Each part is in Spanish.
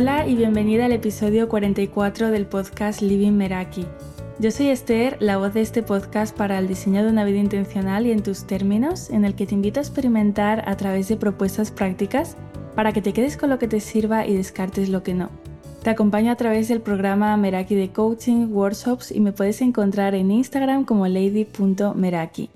Hola y bienvenida al episodio 44 del podcast Living Meraki. Yo soy Esther, la voz de este podcast para el diseño de una vida intencional y en tus términos, en el que te invito a experimentar a través de propuestas prácticas para que te quedes con lo que te sirva y descartes lo que no. Te acompaño a través del programa Meraki de Coaching, Workshops y me puedes encontrar en Instagram como lady.meraki.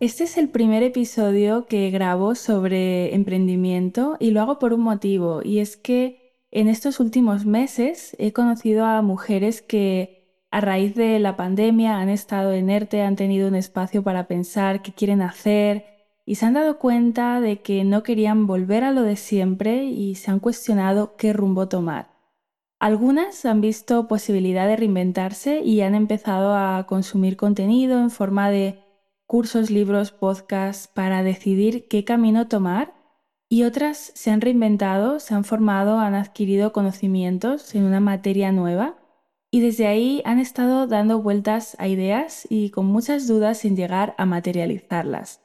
Este es el primer episodio que grabo sobre emprendimiento y lo hago por un motivo y es que en estos últimos meses he conocido a mujeres que a raíz de la pandemia han estado en ERTE, han tenido un espacio para pensar qué quieren hacer y se han dado cuenta de que no querían volver a lo de siempre y se han cuestionado qué rumbo tomar. Algunas han visto posibilidad de reinventarse y han empezado a consumir contenido en forma de cursos, libros, podcasts para decidir qué camino tomar y otras se han reinventado, se han formado, han adquirido conocimientos en una materia nueva y desde ahí han estado dando vueltas a ideas y con muchas dudas sin llegar a materializarlas.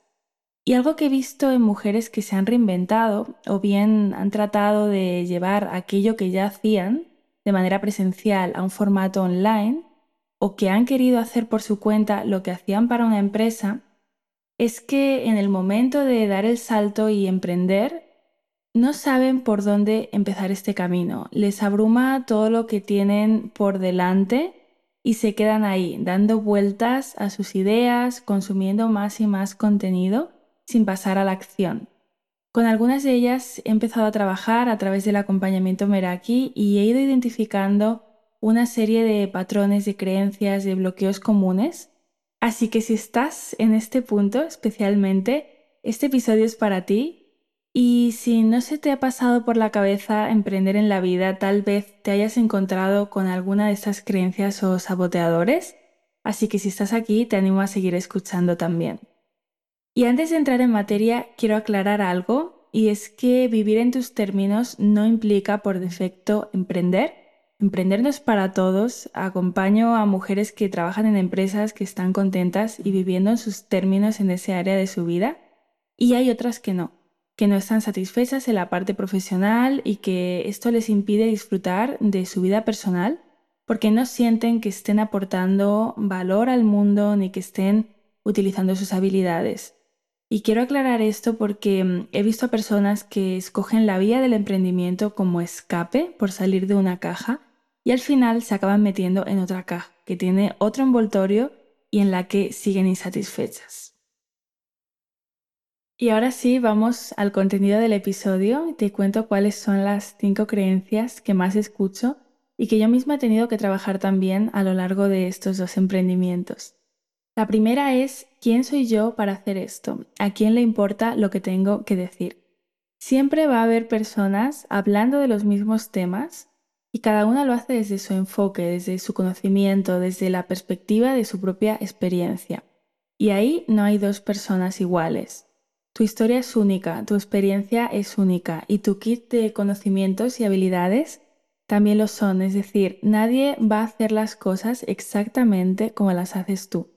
Y algo que he visto en mujeres que se han reinventado o bien han tratado de llevar aquello que ya hacían de manera presencial a un formato online o que han querido hacer por su cuenta lo que hacían para una empresa, es que en el momento de dar el salto y emprender, no saben por dónde empezar este camino. Les abruma todo lo que tienen por delante y se quedan ahí, dando vueltas a sus ideas, consumiendo más y más contenido sin pasar a la acción. Con algunas de ellas he empezado a trabajar a través del acompañamiento Meraki y he ido identificando una serie de patrones de creencias, de bloqueos comunes. Así que si estás en este punto especialmente, este episodio es para ti. Y si no se te ha pasado por la cabeza emprender en la vida, tal vez te hayas encontrado con alguna de estas creencias o saboteadores. Así que si estás aquí, te animo a seguir escuchando también. Y antes de entrar en materia, quiero aclarar algo, y es que vivir en tus términos no implica por defecto emprender Emprender no es para todos. Acompaño a mujeres que trabajan en empresas que están contentas y viviendo en sus términos en ese área de su vida. Y hay otras que no, que no están satisfechas en la parte profesional y que esto les impide disfrutar de su vida personal porque no sienten que estén aportando valor al mundo ni que estén utilizando sus habilidades. Y quiero aclarar esto porque mm, he visto a personas que escogen la vía del emprendimiento como escape por salir de una caja y al final se acaban metiendo en otra caja que tiene otro envoltorio y en la que siguen insatisfechas. Y ahora sí, vamos al contenido del episodio y te cuento cuáles son las cinco creencias que más escucho y que yo misma he tenido que trabajar también a lo largo de estos dos emprendimientos. La primera es, ¿quién soy yo para hacer esto? ¿A quién le importa lo que tengo que decir? Siempre va a haber personas hablando de los mismos temas y cada una lo hace desde su enfoque, desde su conocimiento, desde la perspectiva de su propia experiencia. Y ahí no hay dos personas iguales. Tu historia es única, tu experiencia es única y tu kit de conocimientos y habilidades también lo son, es decir, nadie va a hacer las cosas exactamente como las haces tú.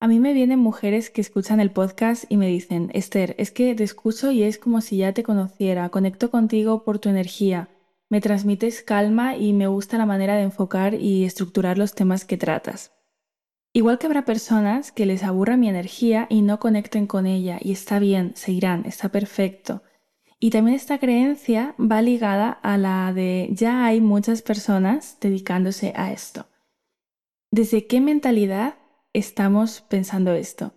A mí me vienen mujeres que escuchan el podcast y me dicen, Esther, es que te escucho y es como si ya te conociera, conecto contigo por tu energía, me transmites calma y me gusta la manera de enfocar y estructurar los temas que tratas. Igual que habrá personas que les aburra mi energía y no conecten con ella, y está bien, se irán, está perfecto. Y también esta creencia va ligada a la de ya hay muchas personas dedicándose a esto. ¿Desde qué mentalidad estamos pensando esto?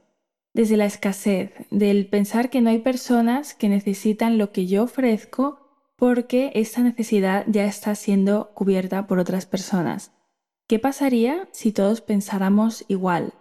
Desde la escasez, del pensar que no hay personas que necesitan lo que yo ofrezco porque esta necesidad ya está siendo cubierta por otras personas. ¿Qué pasaría si todos pensáramos igual?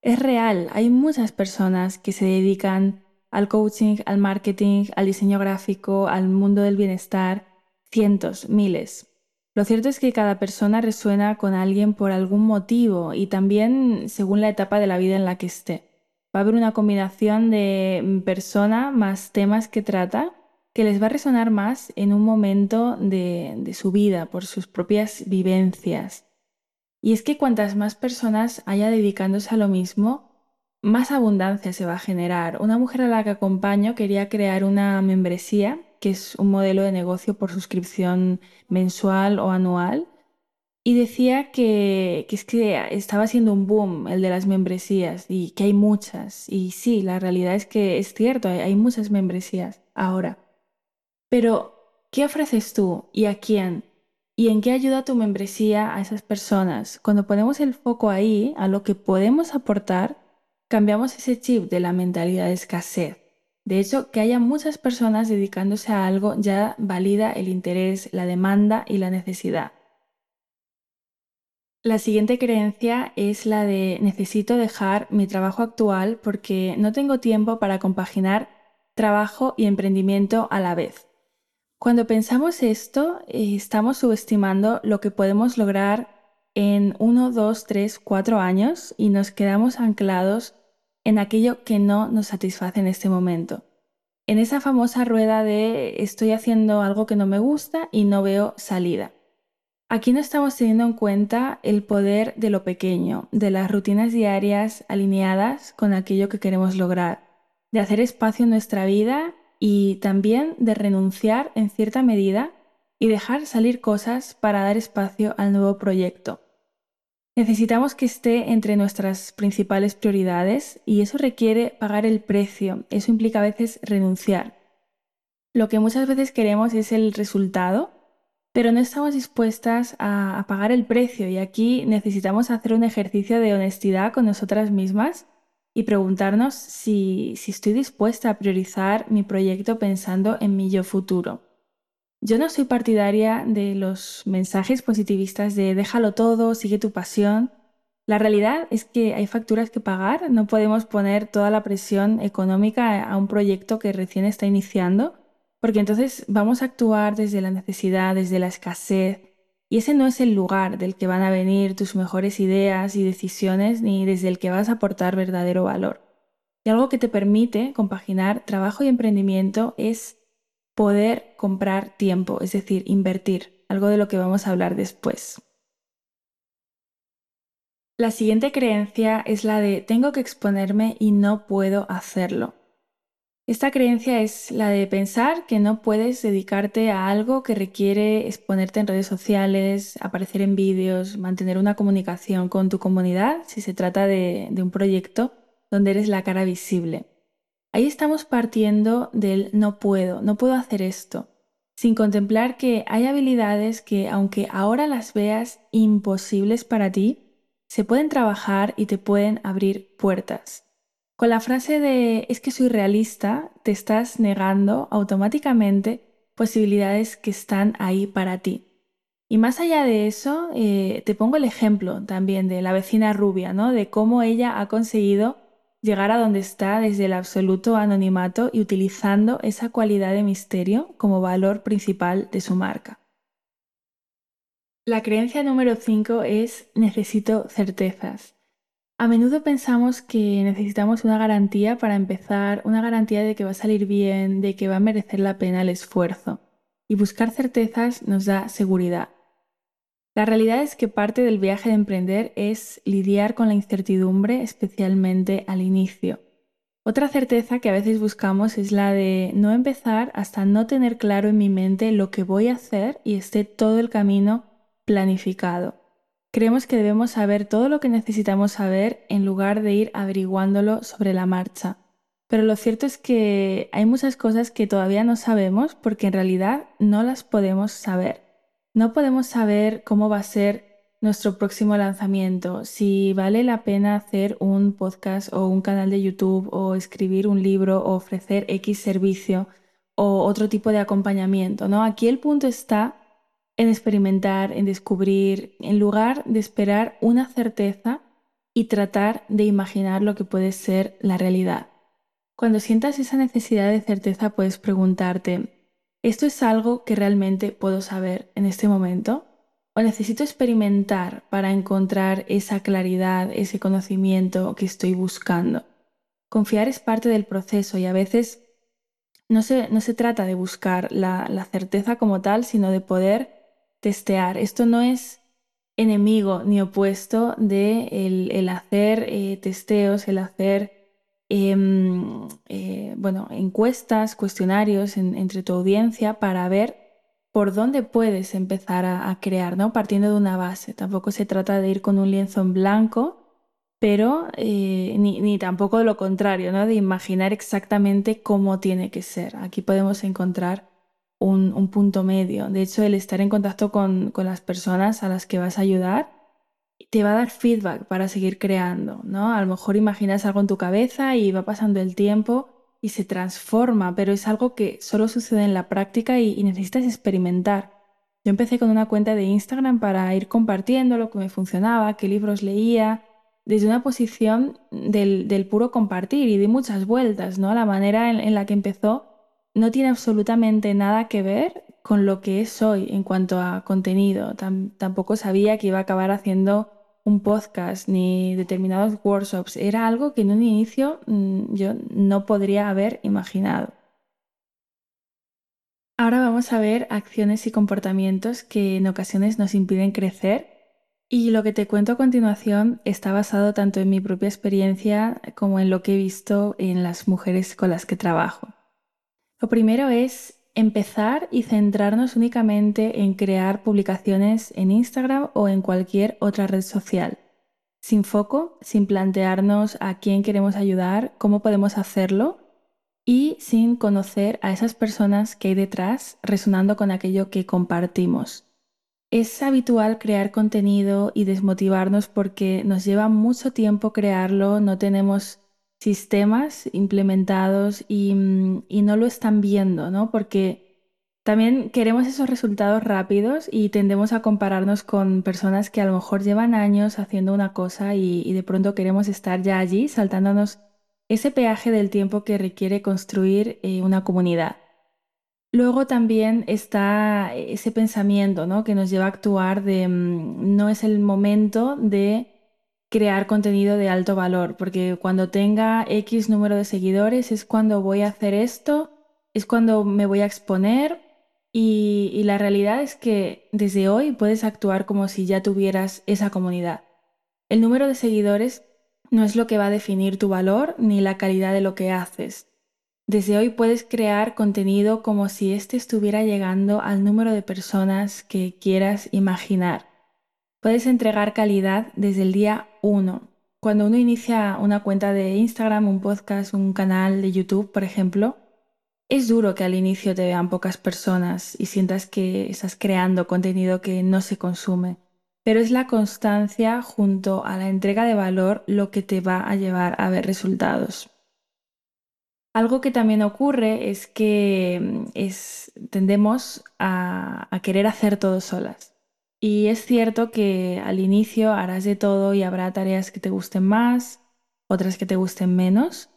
Es real, hay muchas personas que se dedican al coaching, al marketing, al diseño gráfico, al mundo del bienestar, cientos, miles. Lo cierto es que cada persona resuena con alguien por algún motivo y también según la etapa de la vida en la que esté. Va a haber una combinación de persona más temas que trata que les va a resonar más en un momento de, su vida, por sus propias vivencias. Y es que cuantas más personas haya dedicándose a lo mismo, más abundancia se va a generar. Una mujer a la que acompaño quería crear una membresía que es un modelo de negocio por suscripción mensual o anual, y decía que, es que estaba siendo un boom el de las membresías y que hay muchas. Y sí, la realidad es que es cierto, hay, hay muchas membresías ahora. Pero, ¿qué ofreces tú y a quién? ¿Y en qué ayuda tu membresía a esas personas? Cuando ponemos el foco ahí, a lo que podemos aportar, cambiamos ese chip de la mentalidad de escasez. De hecho, que haya muchas personas dedicándose a algo ya valida el interés, la demanda y la necesidad. La siguiente creencia es la de necesito dejar mi trabajo actual porque no tengo tiempo para compaginar trabajo y emprendimiento a la vez. Cuando pensamos esto, eh, estamos subestimando lo que podemos lograr en 1, 2, 3, 4 años y nos quedamos anclados en aquello que no nos satisface en este momento. En esa famosa rueda de estoy haciendo algo que no me gusta y no veo salida. Aquí no estamos teniendo en cuenta el poder de lo pequeño, de las rutinas diarias alineadas con aquello que queremos lograr, de hacer espacio en nuestra vida y también de renunciar en cierta medida y dejar salir cosas para dar espacio al nuevo proyecto. Necesitamos que esté entre nuestras principales prioridades y eso requiere pagar el precio, eso implica a veces renunciar. Lo que muchas veces queremos es el resultado, pero no estamos dispuestas a, pagar el precio y aquí necesitamos hacer un ejercicio de honestidad con nosotras mismas y preguntarnos si, si estoy dispuesta a priorizar mi proyecto pensando en mi yo futuro. Yo no soy partidaria de los mensajes positivistas de déjalo todo, sigue tu pasión. La realidad es que hay facturas que pagar, no podemos poner toda la presión económica a un proyecto que recién está iniciando porque entonces vamos a actuar desde la necesidad, desde la escasez, y ese no es el lugar del que van a venir tus mejores ideas y decisiones, ni desde el que vas a aportar verdadero valor. Y algo que te permite compaginar trabajo y emprendimiento es poder comprar tiempo, es decir, invertir, algo de lo que vamos a hablar después. La siguiente creencia es la de tengo que exponerme y no puedo hacerlo. Esta creencia es la de pensar que no puedes dedicarte a algo que requiere exponerte en redes sociales, aparecer en vídeos, mantener una comunicación con tu comunidad si se trata de, un proyecto donde eres la cara visible. Ahí estamos partiendo del no puedo, no puedo hacer esto, sin contemplar que hay habilidades que aunque ahora las veas imposibles para ti, se pueden trabajar y te pueden abrir puertas. Con la frase de es que soy realista, te estás negando automáticamente posibilidades que están ahí para ti. Y más allá de eso, eh, te pongo el ejemplo también de la vecina rubia, ¿no? De cómo ella ha conseguido llegar a donde está desde el absoluto anonimato y utilizando esa cualidad de misterio como valor principal de su marca. La creencia número 5 es necesito certezas. A menudo pensamos que necesitamos una garantía para empezar, una garantía de que va a salir bien, de que va a merecer la pena el esfuerzo. Y buscar certezas nos da seguridad. La realidad es que parte del viaje de emprender es lidiar con la incertidumbre, especialmente al inicio. Otra certeza que a veces buscamos es la de no empezar hasta no tener claro en mi mente lo que voy a hacer y esté todo el camino planificado. Creemos que debemos saber todo lo que necesitamos saber en lugar de ir averiguándolo sobre la marcha. Pero lo cierto es que hay muchas cosas que todavía no sabemos porque en realidad no las podemos saber. No podemos saber cómo va a ser nuestro próximo lanzamiento, si vale la pena hacer un podcast o un canal de YouTube o escribir un libro o ofrecer X servicio o otro tipo de acompañamiento, ¿no? Aquí el punto está en experimentar, en descubrir, en lugar de esperar una certeza y tratar de imaginar lo que puede ser la realidad. Cuando sientas esa necesidad de certeza puedes preguntarte, ¿esto es algo que realmente puedo saber en este momento? ¿O necesito experimentar para encontrar esa claridad, ese conocimiento que estoy buscando? Confiar es parte del proceso y a veces no se, no se trata de buscar la, la certeza como tal, sino de poder testear. Esto no es enemigo ni opuesto de el, hacer eh, testeos, el hacer em, eh, bueno, encuestas, cuestionarios entre tu audiencia para ver por dónde puedes empezar a, crear, ¿no? Partiendo de una base. Tampoco se trata de ir con un lienzo en blanco, pero eh, ni, tampoco de lo contrario, ¿no? De imaginar exactamente cómo tiene que ser. Aquí podemos encontrar un, punto medio. De hecho, el estar en contacto con, las personas a las que vas a ayudar te va a dar feedback para seguir creando, ¿no? A lo mejor imaginas algo en tu cabeza y va pasando el tiempo y se transforma, pero es algo que solo sucede en la práctica y, necesitas experimentar. Yo empecé con una cuenta de Instagram para ir compartiendo lo que me funcionaba, qué libros leía, desde una posición del, puro compartir y di muchas vueltas, ¿no? La manera en, la que empezó no tiene absolutamente nada que ver con lo que es hoy en cuanto a contenido. tampoco sabía que iba a acabar haciendo un podcast ni determinados workshops. Era algo que en un inicio mm, yo no podría haber imaginado. Ahora vamos a ver acciones y comportamientos que en ocasiones nos impiden crecer y lo que te cuento a continuación está basado tanto en mi propia experiencia como en lo que he visto en las mujeres con las que trabajo. Lo primero es empezar y centrarnos únicamente en crear publicaciones en Instagram o en cualquier otra red social. Sin foco, sin plantearnos a quién queremos ayudar, cómo podemos hacerlo y sin conocer a esas personas que hay detrás resonando con aquello que compartimos. Es habitual crear contenido y desmotivarnos porque nos lleva mucho tiempo crearlo, no tenemos sistemas implementados mm, y, no lo están viendo, ¿no? Porque también queremos esos resultados rápidos y tendemos a compararnos con personas que a lo mejor llevan años haciendo una cosa y, de pronto queremos estar ya allí, saltándonos ese peaje del tiempo que requiere construir eh, una comunidad. Luego también está ese pensamiento ¿no? que nos lleva a actuar de mm, no es el momento de crear contenido de alto valor, porque cuando tenga X número de seguidores es cuando voy a hacer esto, es cuando me voy a exponer y, la realidad es que desde hoy puedes actuar como si ya tuvieras esa comunidad. El número de seguidores no es lo que va a definir tu valor ni la calidad de lo que haces. Desde hoy puedes crear contenido como si éste estuviera llegando al número de personas que quieras imaginar. Puedes entregar calidad desde el día 1. Cuando uno inicia una cuenta de Instagram, un podcast, un canal de YouTube, por ejemplo, es duro que al inicio te vean pocas personas y sientas que estás creando contenido que no se consume, pero es la constancia junto a la entrega de valor lo que te va a llevar a ver resultados. Algo que también ocurre es que mm, tendemos a querer hacer todo solas. Y es cierto que al inicio harás de todo y habrá tareas que te gusten más, otras que te gusten menos,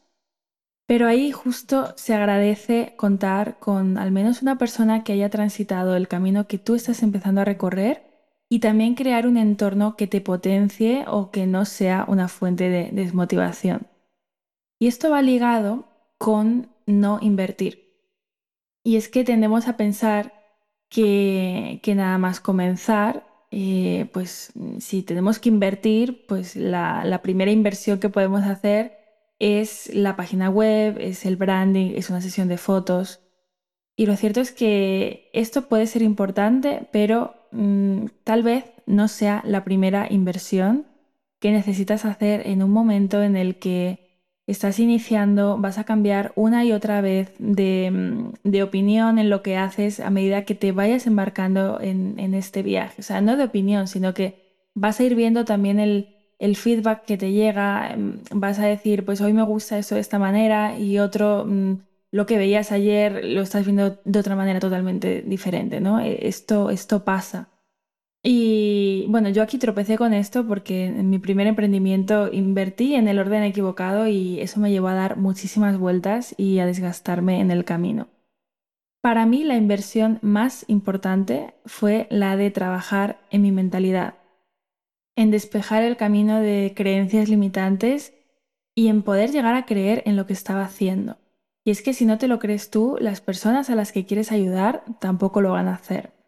pero ahí justo se agradece contar con al menos una persona que haya transitado el camino que tú estás empezando a recorrer y también crear un entorno que te potencie o que no sea una fuente de desmotivación. Y esto va ligado con no invertir. Y es que tendemos a pensar que, nada más comenzar, eh, pues si tenemos que invertir, pues la, primera inversión que podemos hacer es la página web, es el branding, es una sesión de fotos. Y lo cierto es que esto puede ser importante, pero mm, tal vez no sea la primera inversión que necesitas hacer en un momento en el que estás iniciando, vas a cambiar una y otra vez de, opinión en lo que haces a medida que te vayas embarcando en, este viaje. O sea, no de opinión, sino que vas a ir viendo también el, feedback que te llega, em, vas a decir, pues hoy me gusta eso de esta manera y otro, mm, lo que veías ayer lo estás viendo de otra manera totalmente diferente, ¿no? E, esto, esto pasa. Y bueno, yo aquí tropecé con esto porque en mi primer emprendimiento invertí en el orden equivocado y eso me llevó a dar muchísimas vueltas y a desgastarme en el camino. Para mí la inversión más importante fue la de trabajar en mi mentalidad, en despejar el camino de creencias limitantes y en poder llegar a creer en lo que estaba haciendo. Y es que si no te lo crees tú, las personas a las que quieres ayudar tampoco lo van a hacer.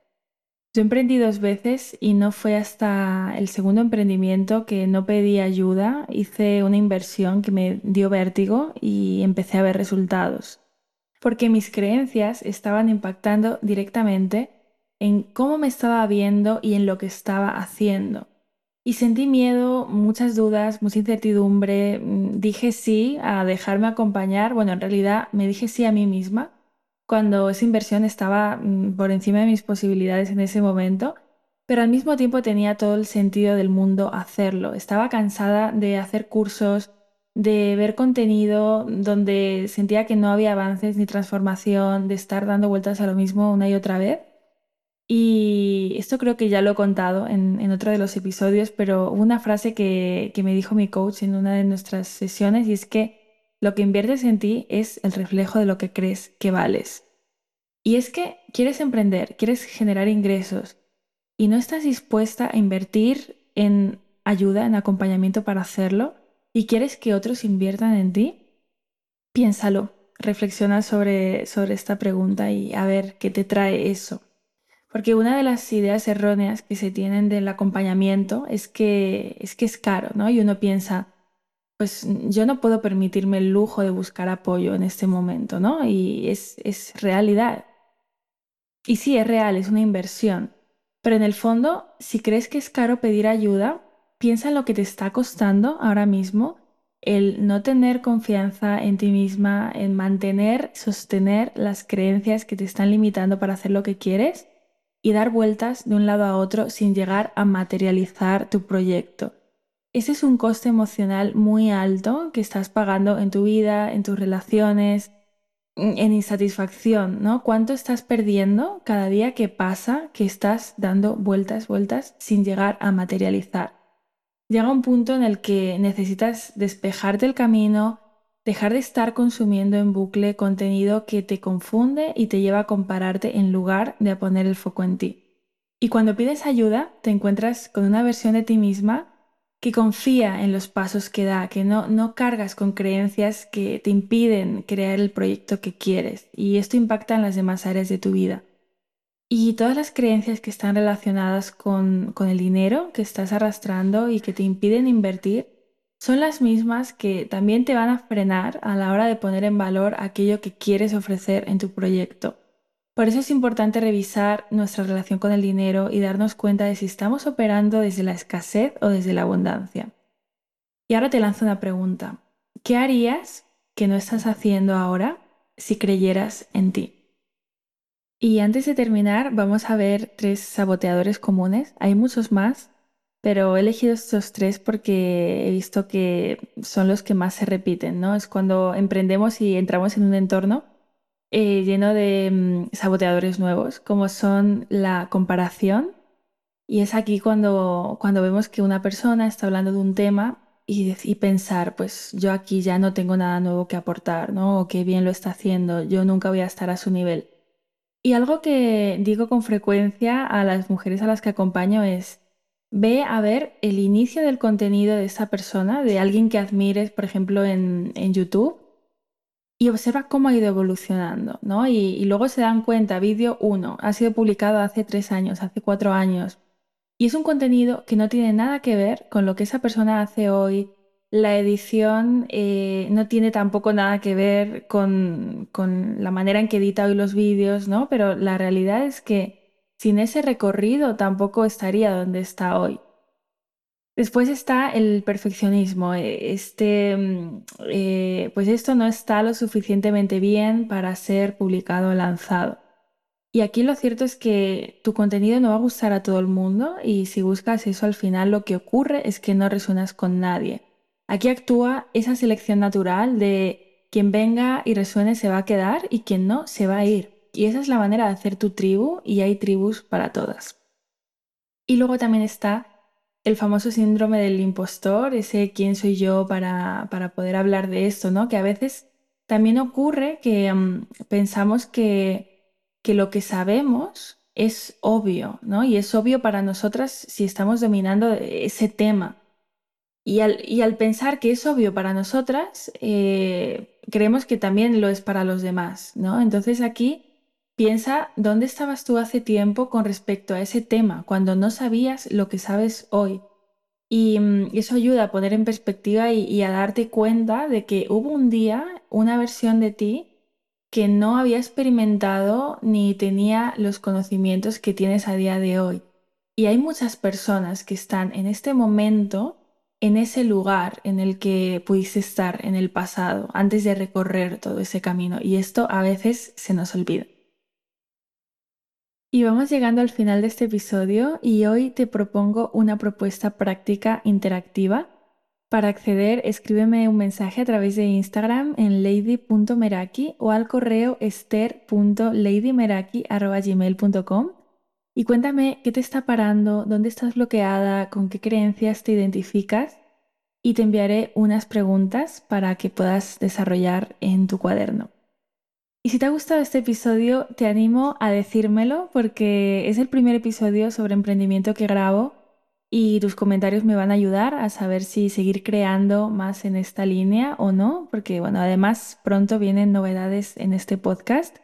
Yo emprendí dos veces y no fue hasta el segundo emprendimiento que no pedí ayuda, hice una inversión que me dio vértigo y empecé a ver resultados. Porque mis creencias estaban impactando directamente en cómo me estaba viendo y en lo que estaba haciendo. Y sentí miedo, muchas dudas, mucha incertidumbre. Mm, dije sí a dejarme acompañar. Bueno, en realidad me dije sí a mí misma cuando esa inversión estaba mm, por encima de mis posibilidades en ese momento, pero al mismo tiempo tenía todo el sentido del mundo hacerlo. Estaba cansada de hacer cursos, de ver contenido donde sentía que no había avances ni transformación, de estar dando vueltas a lo mismo una y otra vez. Y esto creo que ya lo he contado en, otro de los episodios, pero una frase que, que me dijo mi coach en una de nuestras sesiones y es que lo que inviertes en ti es el reflejo de lo que crees que vales. Y es que quieres emprender, quieres generar ingresos y no estás dispuesta a invertir en ayuda, en acompañamiento para hacerlo y quieres que otros inviertan en ti, piénsalo, reflexiona sobre, sobre esta pregunta y a ver qué te trae eso. Porque una de las ideas erróneas que se tienen del acompañamiento es que es, que es caro, ¿no? Y uno piensa, pues yo no puedo permitirme el lujo de buscar apoyo en este momento, ¿no? Y es, es realidad. Y sí, es real, es una inversión. Pero en el fondo, si crees que es caro pedir ayuda, piensa en lo que te está costando ahora mismo el no tener confianza en ti misma, en mantener, sostener las creencias que te están limitando para hacer lo que quieres y dar vueltas de un lado a otro sin llegar a materializar tu proyecto. Ese es un coste emocional muy alto que estás pagando en tu vida, en tus relaciones, en insatisfacción, ¿no? ¿Cuánto estás perdiendo cada día que pasa que estás dando vueltas, vueltas sin llegar a materializar? Llega un punto en el que necesitas despejarte el camino, dejar de estar consumiendo en bucle contenido que te confunde y te lleva a compararte en lugar de a poner el foco en ti. Y cuando pides ayuda, te encuentras con una versión de ti misma que confía en los pasos que da, que no, no cargas con creencias que te impiden crear el proyecto que quieres. Y esto impacta en las demás áreas de tu vida. Y todas las creencias que están relacionadas con, con el dinero que estás arrastrando y que te impiden invertir son las mismas que también te van a frenar a la hora de poner en valor aquello que quieres ofrecer en tu proyecto. Por eso es importante revisar nuestra relación con el dinero y darnos cuenta de si estamos operando desde la escasez o desde la abundancia. Y ahora te lanzo una pregunta. ¿Qué harías que no estás haciendo ahora si creyeras en ti? Y antes de terminar, vamos a ver tres saboteadores comunes. Hay muchos más, pero he elegido estos tres porque he visto que son los que más se repiten, ¿no? Es cuando emprendemos y entramos en un entorno eh, lleno de mm, saboteadores nuevos, como son la comparación. Y es aquí cuando, cuando vemos que una persona está hablando de un tema y, pensar, pues yo aquí ya no tengo nada nuevo que aportar, ¿no? O qué bien lo está haciendo, yo nunca voy a estar a su nivel. Y algo que digo con frecuencia a las mujeres a las que acompaño es, ve a ver el inicio del contenido de esa persona, de alguien que admires, por ejemplo, en, en YouTube, y observa cómo ha ido evolucionando, ¿no? Y, luego se dan cuenta, vídeo 1, ha sido publicado hace tres años, hace cuatro años, y es un contenido que no tiene nada que ver con lo que esa persona hace hoy. La edición eh, no tiene tampoco nada que ver con, con la manera en que edita hoy los vídeos, ¿no? Pero la realidad es que sin ese recorrido tampoco estaría donde está hoy. Después está el perfeccionismo. Eh, este, mm, eh, pues esto no está lo suficientemente bien para ser publicado o lanzado. Y aquí lo cierto es que tu contenido no va a gustar a todo el mundo y si buscas eso al final lo que ocurre es que no resuenas con nadie. Aquí actúa esa selección natural de quien venga y resuene se va a quedar y quien no se va a ir. Y esa es la manera de hacer tu tribu y hay tribus para todas. Y luego también está el famoso síndrome del impostor, ese quién soy yo para, poder hablar de esto, ¿no? Que a veces también ocurre que mm, pensamos que, que lo que sabemos es obvio, ¿no? Y es obvio para nosotras si estamos dominando ese tema. Y al, y al pensar que es obvio para nosotras, eh, creemos que también lo es para los demás, ¿no? Entonces aquí piensa dónde estabas tú hace tiempo con respecto a ese tema, cuando no sabías lo que sabes hoy. Y mm, eso ayuda a poner en perspectiva y, a darte cuenta de que hubo un día una versión de ti que no había experimentado ni tenía los conocimientos que tienes a día de hoy. Y hay muchas personas que están en este momento en ese lugar en el que pudiste estar en el pasado, antes de recorrer todo ese camino. Y esto a veces se nos olvida. Y vamos llegando al final de este episodio y hoy te propongo una propuesta práctica interactiva. Para acceder, escríbeme un mensaje a través de Instagram en lady.meraki o al correo ester.ladymeraki.gmail.com y cuéntame qué te está parando, dónde estás bloqueada, con qué creencias te identificas y te enviaré unas preguntas para que puedas desarrollar en tu cuaderno. Y si te ha gustado este episodio, te animo a decírmelo porque es el primer episodio sobre emprendimiento que grabo y tus comentarios me van a ayudar a saber si seguir creando más en esta línea o no, porque bueno, además pronto vienen novedades en este podcast.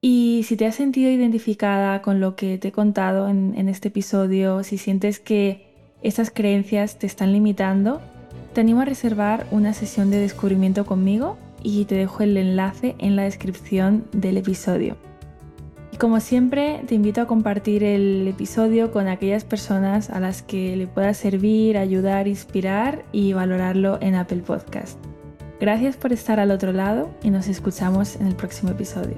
Y si te has sentido identificada con lo que te he contado en, este episodio, si sientes que estas creencias te están limitando, te animo a reservar una sesión de descubrimiento conmigo y te dejo el enlace en la descripción del episodio. Y como siempre, te invito a compartir el episodio con aquellas personas a las que le pueda servir, ayudar, inspirar y valorarlo en Apple Podcast. Gracias por estar al otro lado y nos escuchamos en el próximo episodio.